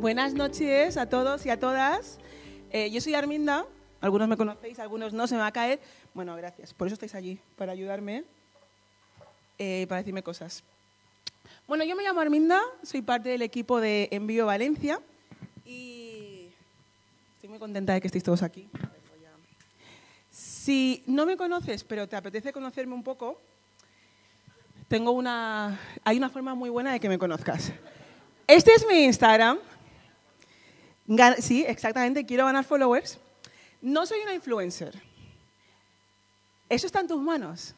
Buenas noches a todos y a todas. Eh, yo soy Arminda, algunos me conocéis, algunos no, se me va a caer. Bueno, gracias, por eso estáis allí, para ayudarme, eh, para decirme cosas. Bueno, yo me llamo Arminda, soy parte del equipo de Envío Valencia y estoy muy contenta de que estéis todos aquí. Si no me conoces, pero te apetece conocerme un poco, tengo una, hay una forma muy buena de que me conozcas. Este es mi Instagram. Sí, exactamente, quiero ganar followers. No soy una influencer. Eso está en tus manos.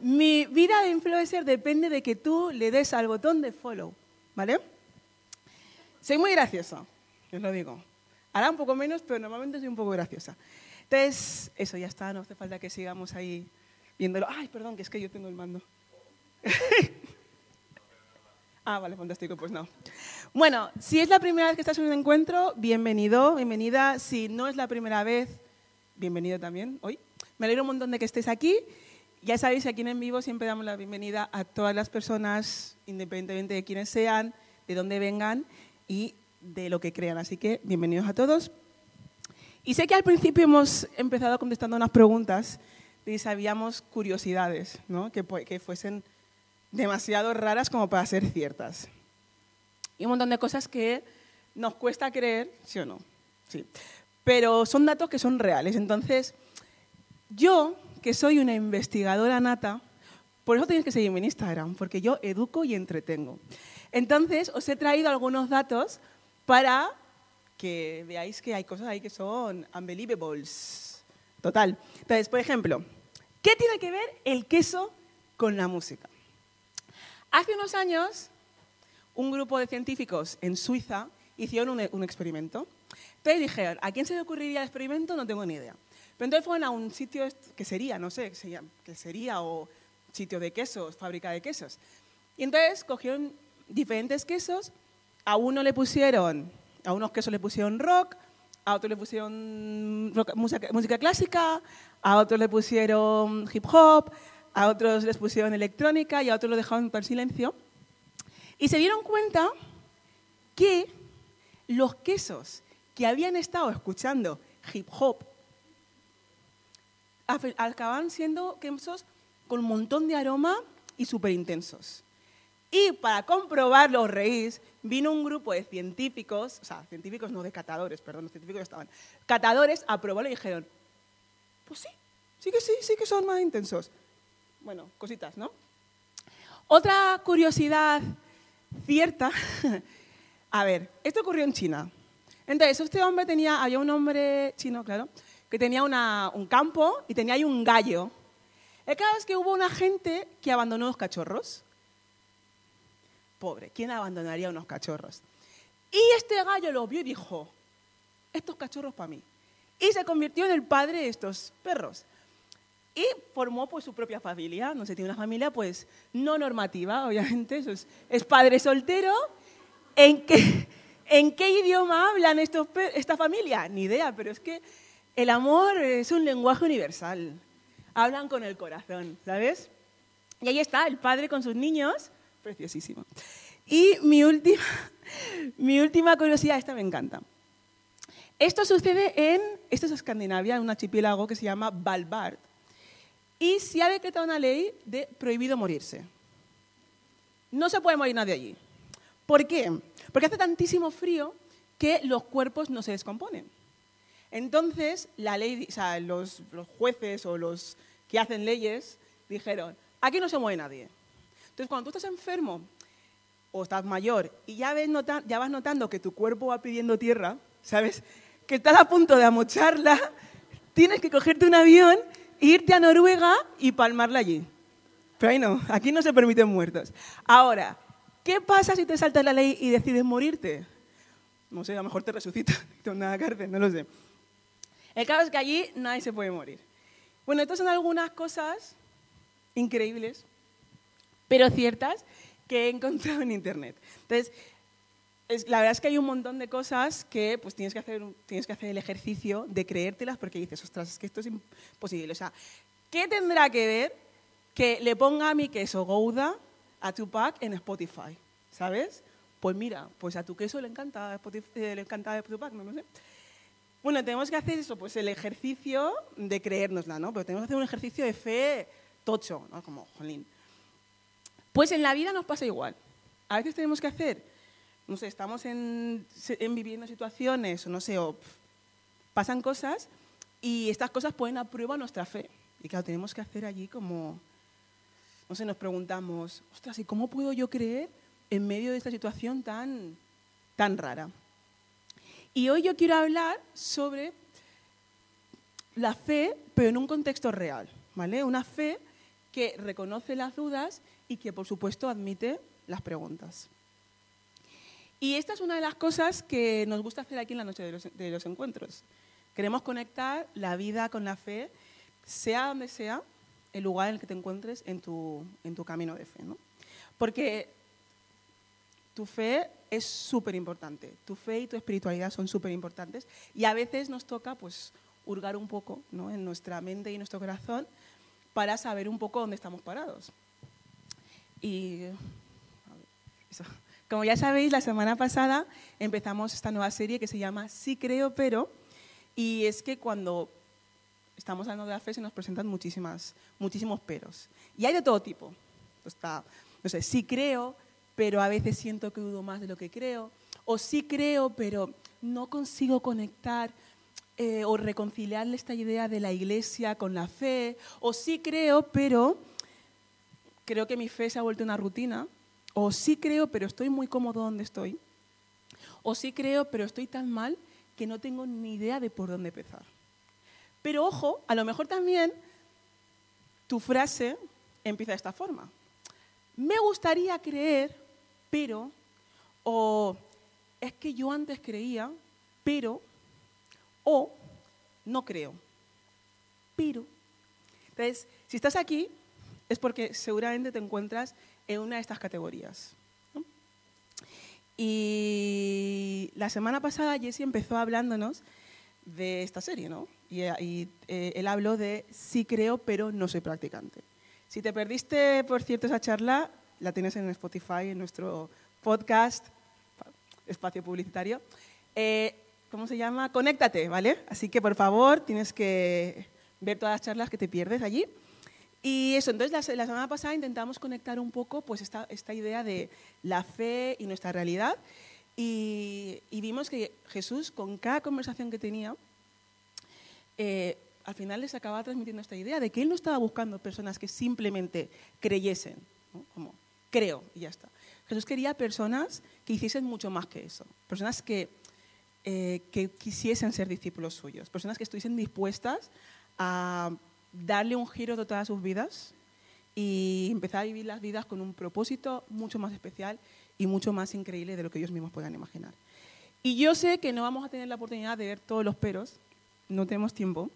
Mi vida de influencer depende de que tú le des al botón de follow, ¿vale? Soy muy graciosa, os lo digo. Ahora un poco menos, pero normalmente soy un poco graciosa. Entonces, eso ya está, no hace falta que sigamos ahí viéndolo. Ay, perdón, que es que yo tengo el mando. ah, vale, fantástico, pues no. Bueno, si es la primera vez que estás en un encuentro, bienvenido, bienvenida. Si no es la primera vez, bienvenido también hoy. Me alegro un montón de que estés aquí. Ya sabéis, aquí en Vivo siempre damos la bienvenida a todas las personas, independientemente de quiénes sean, de dónde vengan y de lo que crean. Así que bienvenidos a todos. Y sé que al principio hemos empezado contestando unas preguntas y sabíamos curiosidades, ¿no? que, que fuesen demasiado raras como para ser ciertas. Y un montón de cosas que nos cuesta creer, ¿sí o no? Sí. Pero son datos que son reales. Entonces, yo, que soy una investigadora nata, por eso tienes que seguirme en Instagram, porque yo educo y entretengo. Entonces, os he traído algunos datos para que veáis que hay cosas ahí que son unbelievables. Total. Entonces, por ejemplo, ¿qué tiene que ver el queso con la música? Hace unos años, un grupo de científicos en Suiza hicieron un, experimento. Entonces dijeron, ¿a quién se le ocurriría el experimento? No tengo ni idea. Pero entonces fueron a un sitio que sería, no sé, que sería, o sitio de quesos, fábrica de quesos. Y entonces cogieron diferentes quesos, a uno le pusieron, a unos quesos le pusieron rock, a otros le pusieron música, clásica, a otros le pusieron hip hop, a otros les pusieron electrónica y a otros lo dejaron por silencio. Y se dieron cuenta que los quesos que habían estado escuchando hip hop acababan siendo quesos con un montón de aroma y súper intensos. Y para comprobarlo, reís, vino un grupo de científicos, o sea, científicos no de catadores, perdón, los científicos estaban, catadores a probarlo y dijeron, pues sí, sí que sí, sí que son más intensos. Bueno, cositas, ¿no? Otra curiosidad cierta, a ver, esto ocurrió en China. Entonces, este hombre tenía, había un hombre chino, claro, que tenía un campo y tenía ahí un gallo. El caso es que hubo una gente que abandonó los cachorros pobre, ¿quién abandonaría unos cachorros? Y este gallo lo vio y dijo, estos cachorros para mí. Y se convirtió en el padre de estos perros. Y formó pues su propia familia, no sé, tiene una familia pues no normativa, obviamente, eso es, padre soltero. ¿En qué, ¿En qué idioma hablan estos, esta familia? Ni idea, pero es que el amor es un lenguaje universal. Hablan con el corazón, ¿sabes? Y ahí está, el padre con sus niños, preciosísimo. Y mi última, mi última curiosidad, esta me encanta. Esto sucede en, esto es Escandinavia, en un archipiélago que se llama Valbard. Y se ha decretado una ley de prohibido morirse. No se puede morir nadie allí. ¿Por qué? Porque hace tantísimo frío que los cuerpos no se descomponen. Entonces, la ley, o sea, los, jueces o los que hacen leyes dijeron, aquí no se muere nadie. Entonces, cuando tú estás enfermo o estás mayor y ya, ves ya vas notando que tu cuerpo va pidiendo tierra, ¿sabes? Que estás a punto de amocharla, tienes que cogerte un avión, irte a Noruega y palmarla allí. Pero ahí no, aquí no se permiten muertos. Ahora, ¿qué pasa si te saltas la ley y decides morirte? No sé, a lo mejor te resucitan, te una cárcel, no lo sé. El caso es que allí nadie se puede morir. Bueno, estas son algunas cosas increíbles pero ciertas que he encontrado en Internet. Entonces, la verdad es que hay un montón de cosas que pues, tienes, que hacer, tienes que hacer el ejercicio de creértelas porque dices, ostras, es que esto es imposible. O sea, ¿qué tendrá que ver que le ponga a mi queso Gouda a Tupac en Spotify? ¿Sabes? Pues mira, pues a tu queso le encanta, eh, le encanta Spotify, no, sé. Bueno, tenemos que hacer eso, pues el ejercicio de creérnosla, ¿no? Pero tenemos que hacer un ejercicio de fe tocho, ¿no? Como, jolín. Pues en la vida nos pasa igual. A veces tenemos que hacer, no sé, estamos en, viviendo situaciones, o no sé, o pasan cosas y estas cosas ponen a prueba nuestra fe. Y claro, tenemos que hacer allí como, no sé, nos preguntamos, ostras, ¿y cómo puedo yo creer en medio de esta situación tan, tan rara? Y hoy yo quiero hablar sobre la fe, pero en un contexto real, ¿vale? Una fe que reconoce las dudas y que, por supuesto, admite las preguntas. Y esta es una de las cosas que nos gusta hacer aquí en la noche de los, encuentros. Queremos conectar la vida con la fe, sea donde sea el lugar en el que te encuentres en tu, camino de fe. ¿no? Porque tu fe es súper importante, tu fe y tu espiritualidad son súper importantes y a veces nos toca pues hurgar un poco ¿no? en nuestra mente y nuestro corazón para saber un poco dónde estamos parados. Y como ya sabéis, la semana pasada empezamos esta nueva serie que se llama Sí creo, pero, y es que cuando estamos hablando de la fe se nos presentan muchísimas, muchísimos peros. Y hay de todo tipo. Está, no sé, sí creo, pero a veces siento que dudo más de lo que creo. O sí creo, pero no consigo conectar eh, o reconciliarle esta idea de la iglesia con la fe. O sí creo, pero creo que mi fe se ha vuelto una rutina. O sí creo, pero estoy muy cómodo donde estoy. O sí creo, pero estoy tan mal que no tengo ni idea de por dónde empezar. Pero ojo, a lo mejor también tu frase empieza de esta forma. Me gustaría creer, pero, o es que yo antes creía, pero, o no creo, pero. Entonces, si estás aquí, es porque seguramente te encuentras en una de estas categorías. Y la semana pasada Jesse empezó hablándonos de esta serie, ¿no? Y, eh, él habló de sí creo, pero no soy practicante. Si te perdiste, por cierto, esa charla, la tienes en Spotify, en nuestro podcast, espacio publicitario. Eh, ¿Cómo se llama? Conéctate, ¿vale? Así que, por favor, tienes que ver todas las charlas que te pierdes allí. Y eso, entonces la, la semana pasada intentamos conectar un poco pues, esta, esta idea de la fe y nuestra realidad. Y, vimos que Jesús, con cada conversación que tenía, eh, al final les acababa transmitiendo esta idea de que Él no estaba buscando personas que simplemente creyesen, como creo y ya está. Jesús quería personas que hiciesen mucho más que eso, personas que, eh, que quisiesen ser discípulos suyos, personas que estuviesen dispuestas a darle un giro total a sus vidas y empezar a vivir las vidas con un propósito mucho más especial y mucho más increíble de lo que ellos mismos puedan imaginar. Y yo sé que no vamos a tener la oportunidad de ver todos los peros, no tenemos tiempo,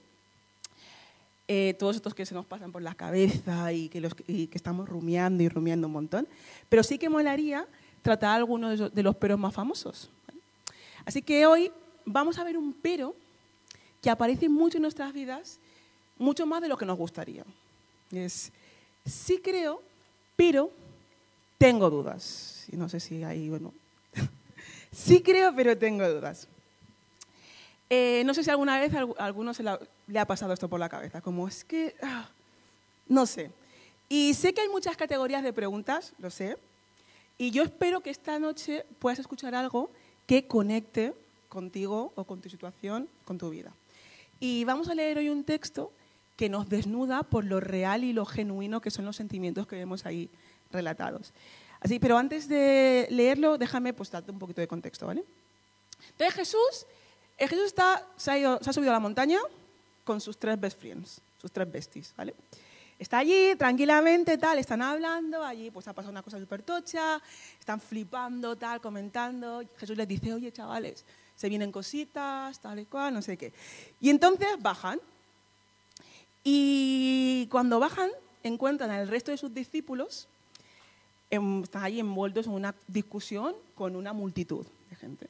eh, todos estos que se nos pasan por la cabeza y que, estamos rumiando y rumiando un montón, pero sí que molaría tratar algunos de los peros más famosos. Así que hoy vamos a ver un pero que aparece mucho en nuestras vidas, mucho más de lo que nos gustaría. Es, sí creo, pero tengo dudas no sé si hay, bueno, sí creo, pero tengo dudas. Eh, no sé si alguna vez a alguno se le ha pasado esto por la cabeza, como es que, ah, no sé. Y sé que hay muchas categorías de preguntas, lo sé, y yo espero que esta noche puedas escuchar algo que conecte contigo o con tu situación, con tu vida. Y vamos a leer hoy un texto que nos desnuda por lo real y lo genuino que son los sentimientos que vemos ahí relatados. Así, pero antes de leerlo, déjame pues darte un poquito de contexto, ¿vale? Entonces Jesús, eh, Jesús está, se, ha subido a la montaña con sus tres best friends, sus tres besties, ¿vale? Está allí tranquilamente, tal, están hablando, allí pues ha pasado una cosa súper tocha, están flipando, tal, comentando. Jesús les dice, oye, chavales, se vienen cositas, tal y cual, no sé qué. Y entonces bajan. Y cuando bajan, encuentran al resto de sus discípulos están ahí envueltos en una discusión con una multitud de gente.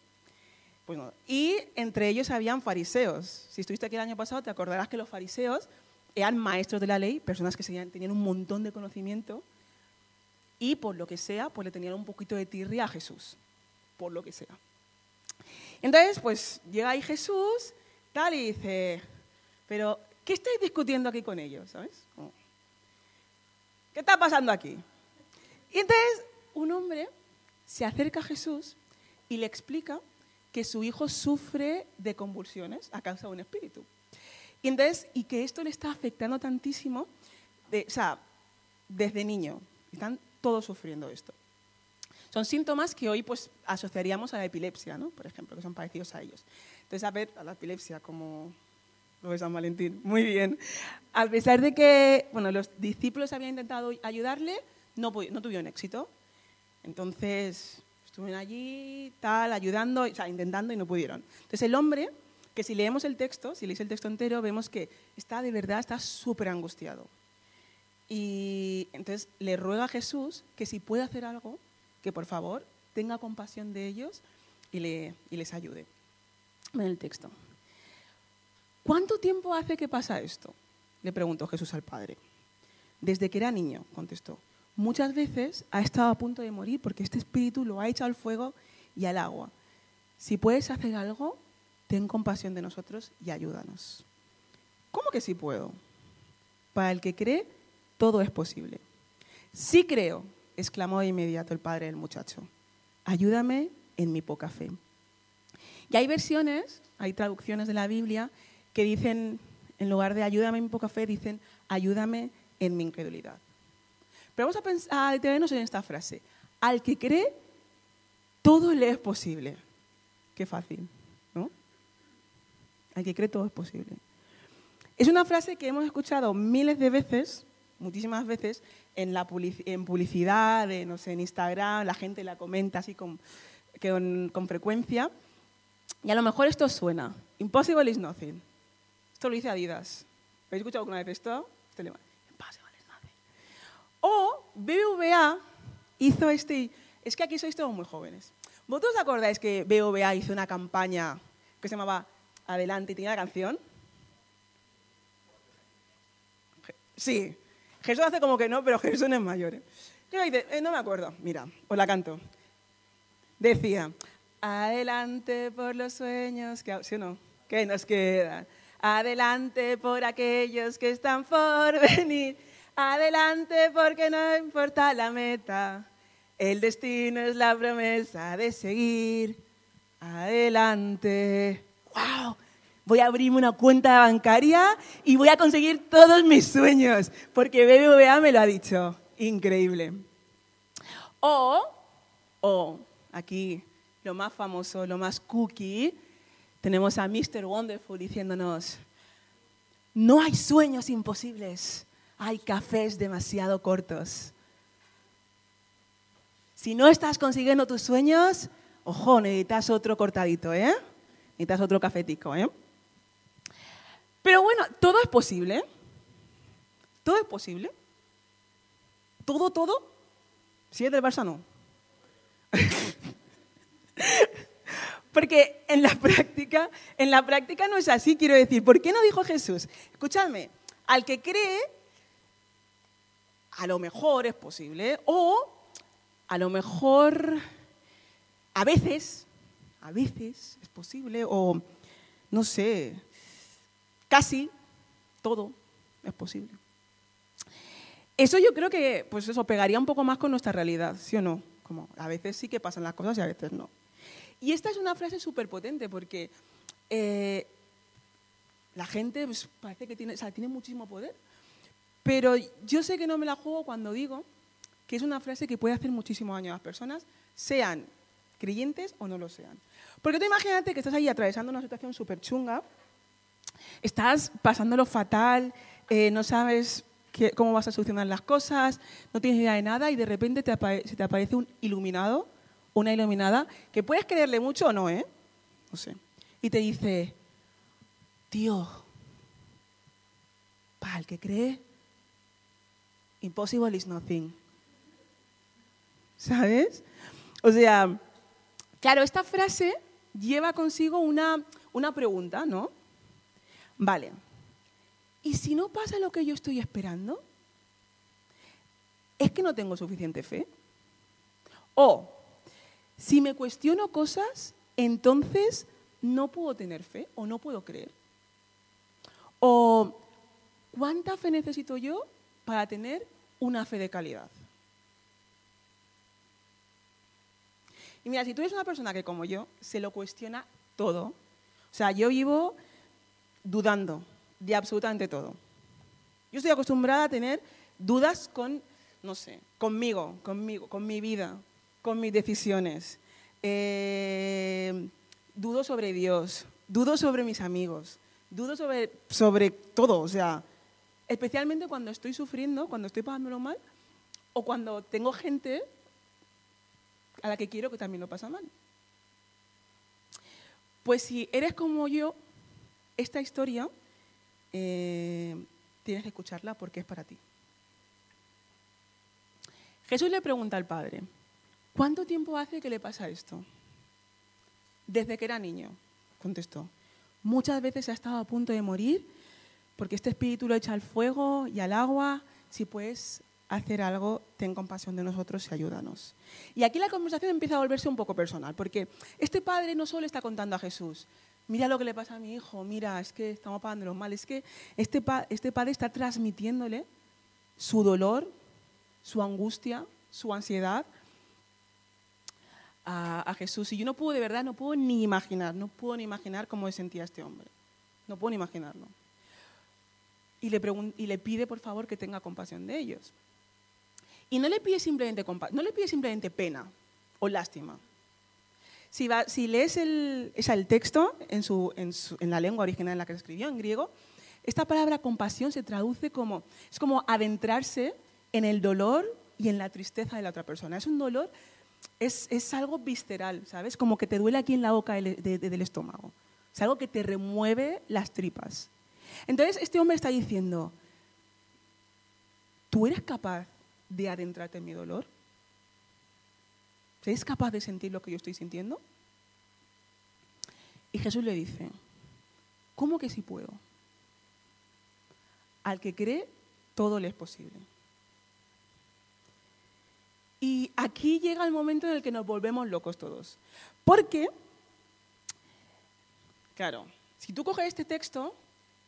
y entre ellos habían fariseos. Si estuviste aquí el año pasado, te acordarás que los fariseos eran maestros de la ley, personas que tenían un montón de conocimiento y por lo que sea, pues le tenían un poquito de tirria a Jesús. por lo que sea. Entonces, pues llega ahí Jesús, tal, y dice, pero, ¿qué estáis discutiendo aquí con ellos? ¿Sabes? ¿Qué está pasando aquí? Y entonces, un hombre se acerca a Jesús y le explica que su hijo sufre de convulsiones a causa de un espíritu. Y entonces, y que esto le está afectando tantísimo, o sea, desde niño. Están todos sufriendo esto. Son síntomas que hoy pues asociaríamos a la epilepsia, ¿no? Por ejemplo, que son parecidos a ellos. Entonces, a ver, a la epilepsia como de San Valentín. Muy bien. A pesar de que, bueno, los discípulos habían intentado ayudarle, no, no tuvieron éxito. Entonces, estuvieron allí, tal, ayudando, o sea, intentando y no pudieron. Entonces, el hombre, que si leemos el texto, si leéis el texto entero, vemos que está de verdad, está súper angustiado. Y entonces le ruega a Jesús que si puede hacer algo, que por favor tenga compasión de ellos y, les ayude. Ven el texto. ¿Cuánto tiempo hace que pasa esto? Le preguntó Jesús al Padre. Desde que era niño, contestó. Muchas veces ha estado a punto de morir porque este espíritu lo ha echado al fuego y al agua. Si puedes hacer algo, ten compasión de nosotros y ayúdanos. ¿Cómo que sí puedo? Para el que cree, todo es posible. Sí creo, exclamó de inmediato el padre del muchacho. Ayúdame en mi poca fe. Y hay versiones, hay traducciones de la Biblia que dicen, en lugar de ayúdame en mi poca fe, dicen ayúdame en mi incredulidad. Pero vamos a, pensar, detenernos en esta frase. Al que cree, todo le es posible. Qué fácil, ¿no? Al que cree, todo es posible. Es una frase que hemos escuchado miles de veces, muchísimas veces, en, la en publicidad, en, Instagram, la gente la comenta así con, con, frecuencia. Y a lo mejor esto suena. Impossible is nothing. Esto lo dice Adidas. ¿Habéis escuchado alguna vez esto? Impossible is nothing. O BBVA hizo este... Es que aquí sois todos muy jóvenes. ¿Vosotros acordáis que BBVA hizo una campaña que se llamaba Adelante y tenía la canción? Sí, Jesús hace como que no, pero Jesús no es mayor. ¿eh? ¿Qué eh, no me acuerdo. Mira, os la canto. Decía, adelante por los sueños que, ¿sí o no? que nos quedan. Adelante por aquellos que están por venir. Adelante porque no importa la meta. El destino es la promesa de seguir. Adelante. ¡Wow! voy a abrirme una cuenta bancaria y voy a conseguir todos mis sueños, porque BBVA me lo ha dicho. Increíble. O, o, aquí lo más famoso, lo más cookie, tenemos a Mr. Wonderful diciéndonos, no hay sueños imposibles, hay cafés demasiado cortos. Si no estás consiguiendo tus sueños, ojo, necesitas otro cortadito, ¿eh? Necesitas otro cafetico, ¿eh? Pero bueno, todo es posible. Todo es posible. Todo, todo. Si es del Barça, no. Porque en la práctica, en la práctica no es así, quiero decir. ¿Por qué no dijo Jesús? Escuchadme, al que cree, a lo mejor es posible, o a lo mejor, a veces, a veces es posible, o no sé, casi todo es posible. Eso yo creo que, pues eso, pegaría un poco más con nuestra realidad, ¿sí o no? Como a veces sí que pasan las cosas y a veces no. Y esta es una frase súper potente porque eh, la gente pues, parece que tiene, tiene muchísimo poder, pero yo sé que no me la juego cuando digo que es una frase que puede hacer muchísimo daño a las personas, sean creyentes o no lo sean. Porque tú imagínate que estás ahí atravesando una situación súper chunga, estás pasándolo fatal, eh, no sabes cómo vas a solucionar las cosas, no tienes idea de nada y de repente se te aparece un iluminado, una iluminada, que puedes creerle mucho o no, ¿eh? No sé. Y te dice, tío, para el que cree, impossible is nothing. ¿Sabes? O sea, claro, esta frase lleva consigo una, una pregunta, ¿no? Vale. ¿Y si no pasa lo que yo estoy esperando? ¿Es que no tengo suficiente fe? O, Si me cuestiono cosas, entonces no puedo tener fe o no puedo creer. O ¿cuánta fe necesito yo para tener una fe de calidad? Y mira, si tú eres una persona que como yo se lo cuestiona todo, o sea, yo vivo dudando de absolutamente todo. Yo estoy acostumbrada a tener dudas con, no sé, conmigo, conmigo, con mi vida, con mis decisiones. Eh, dudo sobre Dios, dudo sobre mis amigos, dudo sobre, sobre todo, o sea, especialmente cuando estoy sufriendo, cuando estoy pasándolo mal, o cuando tengo gente a la que quiero que también lo pasa mal. Pues si eres como yo, esta historia eh, tienes que escucharla porque es para ti. Jesús le pregunta al Padre, ¿cuánto tiempo hace que le pasa esto? Desde que era niño, contestó. Muchas veces ha estado a punto de morir porque este espíritu lo echa al fuego y al agua. Si puedes hacer algo, ten compasión de nosotros y ayúdanos. Y aquí la conversación empieza a volverse un poco personal, porque este padre no solo está contando a Jesús, mira lo que le pasa a mi hijo, mira, es que estamos los mal, es que este, este padre está transmitiéndole su dolor, su angustia, su ansiedad a, Jesús. Y yo no puedo, de verdad, no puedo ni imaginar, no puedo ni imaginar cómo se sentía este hombre. No puedo ni imaginarlo. Y le, pide, por favor, que tenga compasión de ellos. Y no le pide simplemente, no le pide simplemente pena o lástima. Si, si lees el, el texto en, su, en, en, la lengua original en la que se escribió, en griego, esta palabra compasión se traduce como, es como adentrarse en el dolor y en la tristeza de la otra persona. Es un dolor, es, es algo visceral, ¿sabes? Como que te duele aquí en la boca del, del estómago. Es algo que te remueve las tripas. Entonces, este hombre está diciendo, ¿tú eres capaz de adentrarte en mi dolor? ¿Eres capaz de sentir lo que yo estoy sintiendo? Y Jesús le dice, ¿cómo que sí puedo? Al que cree, todo le es posible. Y aquí llega el momento en el que nos volvemos locos todos. Porque, claro, si tú coges este texto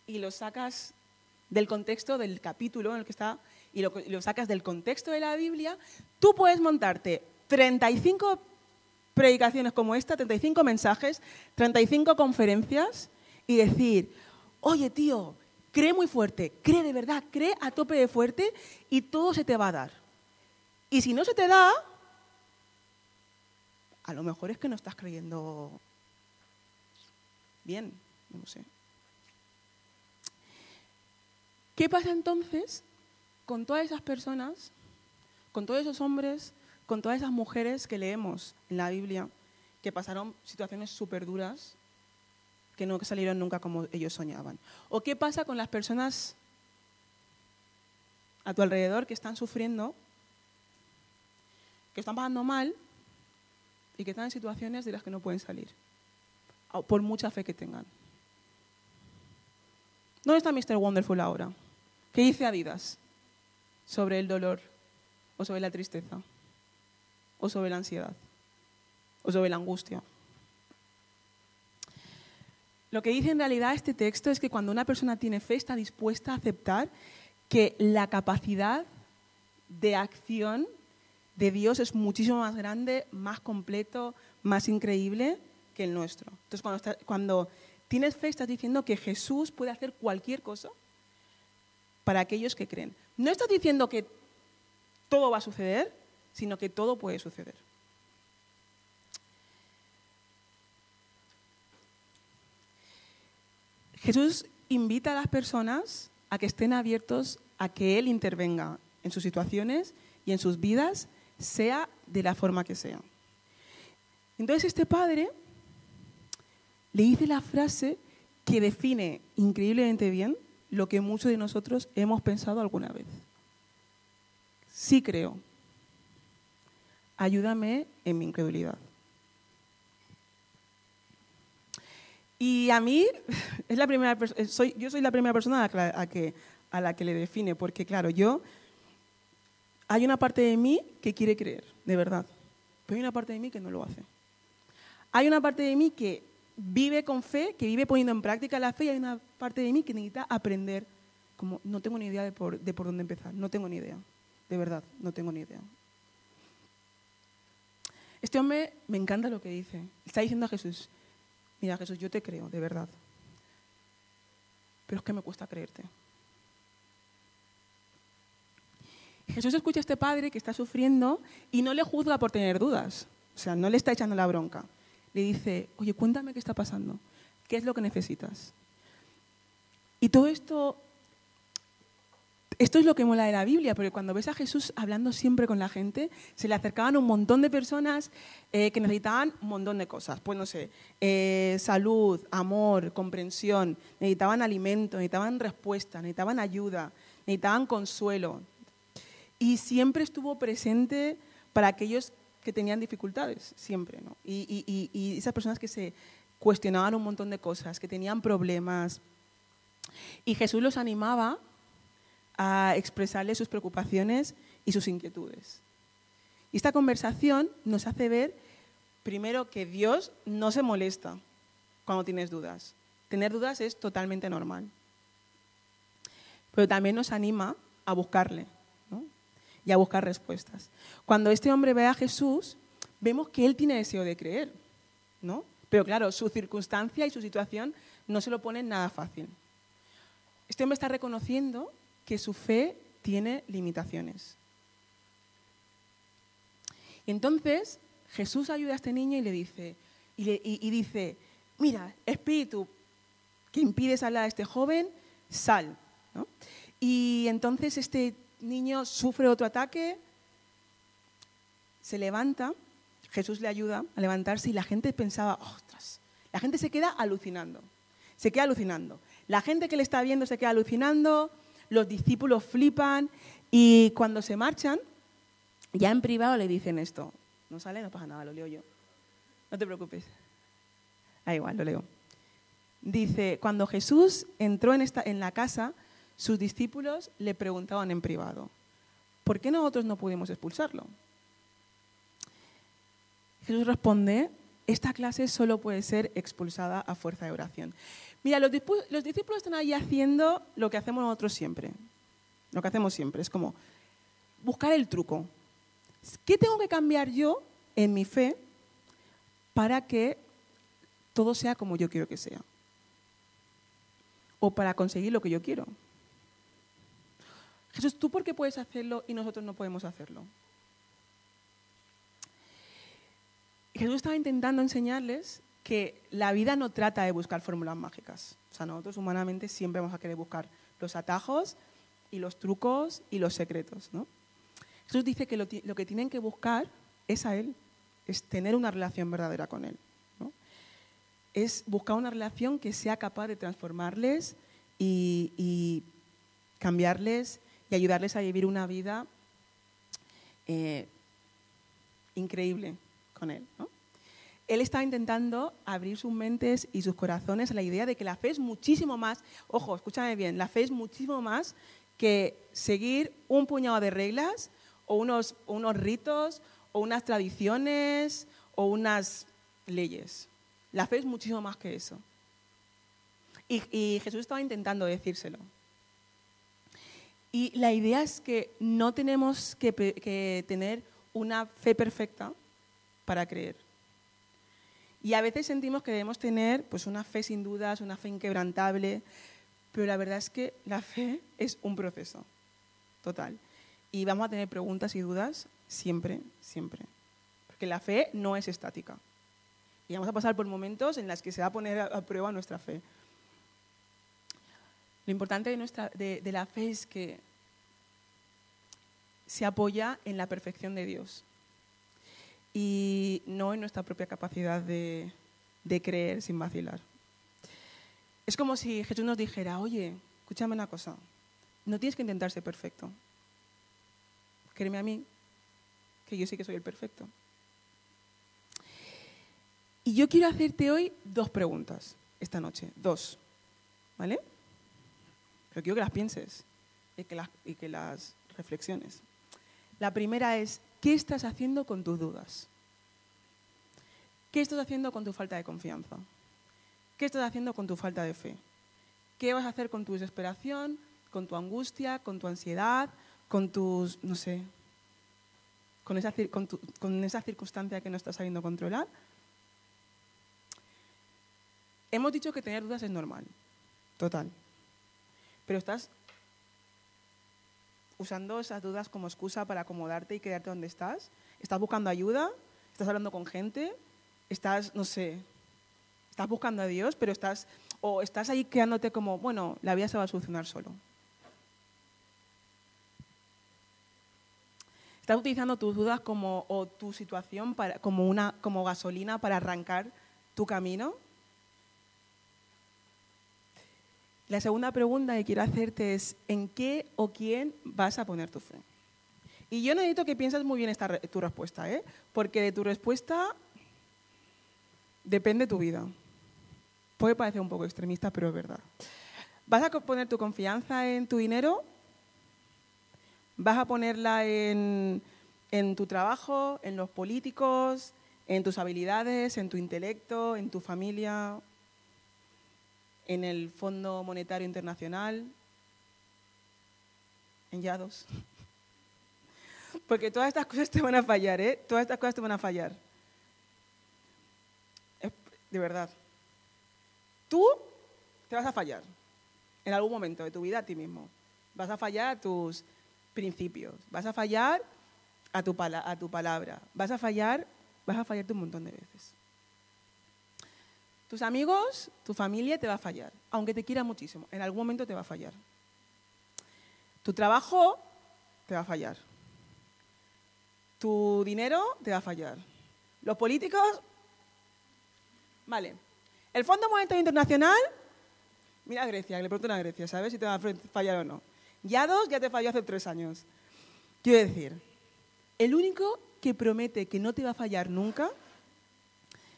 y lo sacas del contexto del capítulo en el que está y lo, sacas del contexto de la Biblia, tú puedes montarte 35 predicaciones como esta, 35 mensajes, 35 conferencias y decir, oye tío, cree muy fuerte, cree de verdad, cree a tope de fuerte y todo se te va a dar. Y si no se te da, a lo mejor es que no estás creyendo bien, no sé. ¿Qué pasa entonces con todas esas personas, con todos esos hombres, con todas esas mujeres que leemos en la Biblia, que pasaron situaciones súper duras, que no salieron nunca como ellos soñaban. ¿O qué pasa con las personas a tu alrededor que están sufriendo, que están pasando mal y que están en situaciones de las que no pueden salir, por mucha fe que tengan? ¿Dónde está Mr. Wonderful ahora? ¿Qué dice Adidas? sobre el dolor o sobre la tristeza o sobre la ansiedad o sobre la angustia. Lo que dice en realidad este texto es que cuando una persona tiene fe está dispuesta a aceptar que la capacidad de acción de Dios es muchísimo más grande, más completo, más increíble que el nuestro. Entonces, cuando, cuando tienes fe, estás diciendo que Jesús puede hacer cualquier cosa para aquellos que creen. No estás diciendo que todo va a suceder, sino que todo puede suceder. Jesús invita a las personas a que estén abiertos a que Él intervenga en sus situaciones y en sus vidas, sea de la forma que sea. Entonces este padre le dice la frase que define increíblemente bien lo que muchos de nosotros hemos pensado alguna vez. Sí creo. Ayúdame en mi incredulidad. Y a mí, es la primera, soy, yo soy la primera persona a que, a la que le define, porque claro, yo, hay una parte de mí que quiere creer, de verdad. pero hay una parte de mí que no lo hace. Hay una parte de mí que vive con fe, que vive poniendo en práctica la fe, y hay una parte de mí que necesita aprender. Como no tengo ni idea de por, de por dónde empezar, no tengo ni idea. De verdad, no tengo ni idea. Este hombre me encanta lo que dice. Está diciendo a Jesús, mira Jesús, yo te creo, de verdad. Pero es que me cuesta creerte. Jesús escucha a este padre que está sufriendo y no le juzga por tener dudas. O sea, no le está echando la bronca. Le dice, oye, cuéntame qué está pasando. ¿Qué es lo que necesitas? Y todo esto esto es lo que mola de la Biblia, porque cuando ves a Jesús hablando siempre con la gente, se le acercaban un montón de personas eh, que necesitaban un montón de cosas. Pues no sé, eh, salud, amor, comprensión, necesitaban alimento, necesitaban respuesta, necesitaban ayuda, necesitaban consuelo. Y siempre estuvo presente para aquellos que tenían dificultades, siempre. ¿no? Y, esas personas que se cuestionaban un montón de cosas, que tenían problemas. Y Jesús los animaba a expresarle sus preocupaciones y sus inquietudes. Y esta conversación nos hace ver, primero, que Dios no se molesta cuando tienes dudas. Tener dudas es totalmente normal. Pero también nos anima a buscarle y a buscar respuestas. Cuando este hombre ve a Jesús, vemos que él tiene deseo de creer, ¿no? Pero claro, su circunstancia y su situación no se lo ponen nada fácil. Este hombre está reconociendo que su fe tiene limitaciones. Y entonces Jesús ayuda a este niño y le dice, y, dice, mira, espíritu que impides hablar a este joven, sal. Y entonces este niño sufre otro ataque, se levanta, Jesús le ayuda a levantarse y la gente pensaba, ostras, la gente se queda alucinando, se queda alucinando. La gente que le está viendo se queda alucinando, los discípulos flipan y cuando se marchan, ya en privado le dicen esto. No sale, no pasa nada, lo leo yo. No te preocupes. Da igual, lo leo. Dice, cuando Jesús entró en, esta, en la casa, sus discípulos le preguntaban en privado, ¿por qué nosotros no pudimos expulsarlo? Jesús responde, esta clase solo puede ser expulsada a fuerza de oración. Mira, los, discípulos están ahí haciendo lo que hacemos nosotros siempre. Lo que hacemos siempre. Es como buscar el truco. ¿Qué tengo que cambiar yo en mi fe para que todo sea como yo quiero que sea? O para conseguir lo que yo quiero. Jesús, ¿tú por qué puedes hacerlo y nosotros no podemos hacerlo? Jesús estaba intentando enseñarles que la vida no trata de buscar fórmulas mágicas. O sea, nosotros humanamente siempre vamos a querer buscar los atajos y los trucos y los secretos. ¿no? Jesús dice que lo, que tienen que buscar es a Él, es tener una relación verdadera con Él. Es buscar una relación que sea capaz de transformarles y, cambiarles y ayudarles a vivir una vida eh, increíble con Él. él estaba intentando abrir sus mentes y sus corazones a la idea de que la fe es muchísimo más, ojo, escúchame bien, la fe es muchísimo más que seguir un puñado de reglas o unos, unos ritos o unas tradiciones o unas leyes. La fe es muchísimo más que eso. Y, Jesús estaba intentando decírselo. Y la idea es que no tenemos que tener una fe perfecta para creer. Y a veces sentimos que debemos tener pues, una fe sin dudas, una fe inquebrantable, pero la verdad es que la fe es un proceso total. Y vamos a tener preguntas y dudas siempre, siempre. Porque la fe no es estática. Y vamos a pasar por momentos en los que se va a poner a prueba nuestra fe. Lo importante de, nuestra, de, de la fe es que se apoya en la perfección de Dios y no en nuestra propia capacidad de, creer sin vacilar. Es como si Jesús nos dijera, oye, escúchame una cosa, no tienes que intentar ser perfecto. Créeme a mí, que yo sé que soy el perfecto. Y yo quiero hacerte hoy dos preguntas esta noche, dos, ¿vale? Pero quiero que las pienses y que las, y que las reflexiones. La primera es, ¿qué estás haciendo con tus dudas? ¿Qué estás haciendo con tu falta de confianza? ¿Qué estás haciendo con tu falta de fe? ¿Qué vas a hacer con tu desesperación, con tu angustia, con tu ansiedad, con tus, no sé, con esa, circunstancia que no estás sabiendo controlar? Hemos dicho que tener dudas es normal, total. Pero estás usando esas dudas como excusa para acomodarte y quedarte donde estás. Estás buscando ayuda, estás hablando con gente, estás, no sé, estás buscando a Dios, pero estás, o estás ahí quedándote como, bueno, la vida se va a solucionar solo. Estás utilizando tus dudas como, o tu situación para, como, una, como gasolina para arrancar tu camino. La segunda pregunta que quiero hacerte es, ¿en qué o quién vas a poner tu fe? Y yo necesito que pienses muy bien esta, tu respuesta, ¿eh? porque de tu respuesta depende tu vida. Puede parecer un poco extremista, pero es verdad. ¿Vas a poner tu confianza en tu dinero? ¿Vas a ponerla en, en tu trabajo, en los políticos, en tus habilidades, en tu intelecto, en tu familia, en el Fondo Monetario Internacional, en Yados? Porque todas estas cosas te van a fallar, ¿eh? Todas estas cosas te van a fallar. De verdad. Tú te vas a fallar en algún momento de tu vida a ti mismo. Vas a fallar a tus principios, vas a fallar a tu, a tu palabra, vas a fallar, vas a fallarte un montón de veces. Tus amigos, tu familia te va a fallar, aunque te quiera muchísimo, en algún momento te va a fallar. Tu trabajo te va a fallar. Tu dinero te va a fallar. Los políticos, vale. El Fondo Monetario Internacional, mira Grecia, le pregunto a Grecia, ¿sabes si te va a fallar o no? Ya dos, ya te falló hace tres años. Quiero decir, el único que promete que no te va a fallar nunca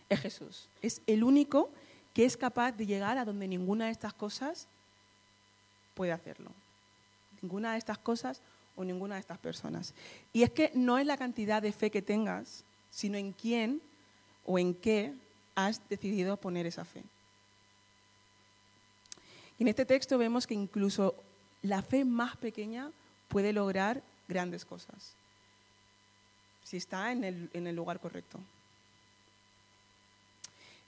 es Jesús. Es el único que es capaz de llegar a donde ninguna de estas cosas puede hacerlo. Ninguna de estas cosas o ninguna de estas personas. Y es que no es la cantidad de fe que tengas, sino en quién o en qué has decidido poner esa fe. Y en este texto vemos que incluso la fe más pequeña puede lograr grandes cosas, si está en el, en el lugar correcto.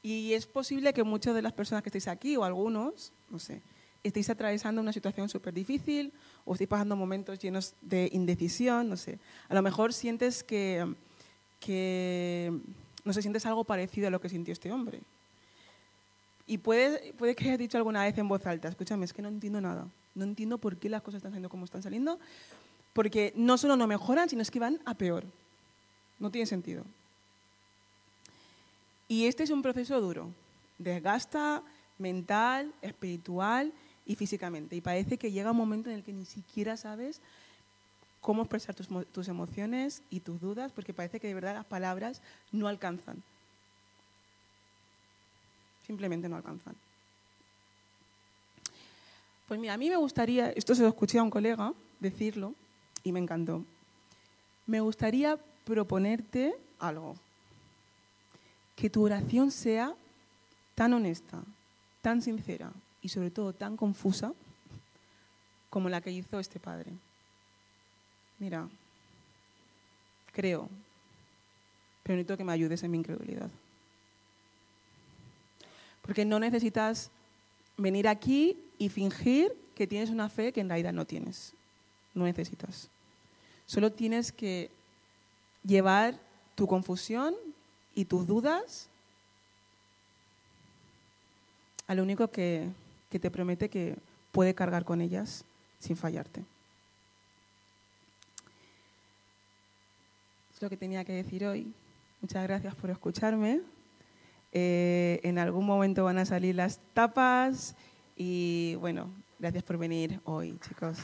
Y es posible que muchas de las personas que estéis aquí, o algunos, no sé, estéis atravesando una situación súper difícil o estéis pasando momentos llenos de indecisión, no sé. A lo mejor sientes que, que no sé, sientes algo parecido a lo que sintió este hombre. Y puede, puede que hayas dicho alguna vez en voz alta, escúchame, es que no entiendo nada. No entiendo por qué las cosas están saliendo como están saliendo, porque no solo no mejoran, sino es que van a peor. No tiene sentido. Y este es un proceso duro. Desgasta mental, espiritual y físicamente. Y parece que llega un momento en el que ni siquiera sabes cómo expresar tus, tus, emociones y tus dudas, porque parece que de verdad las palabras no alcanzan. Simplemente no alcanzan. Pues mira, a mí me gustaría, esto se lo escuché a un colega decirlo y me encantó, me gustaría proponerte algo, que tu oración sea tan honesta, tan sincera y sobre todo tan confusa como la que hizo este padre mira, creo, pero necesito que me ayudes en mi incredulidad. Porque no necesitas venir aquí y fingir que tienes una fe que en realidad no tienes. No necesitas. Solo tienes que llevar tu confusión y tus dudas a lo único que, que te promete que puede cargar con ellas sin fallarte. lo que tenía que decir hoy. Muchas gracias por escucharme. Eh, en algún momento van a salir las tapas y bueno, gracias por venir hoy, chicos.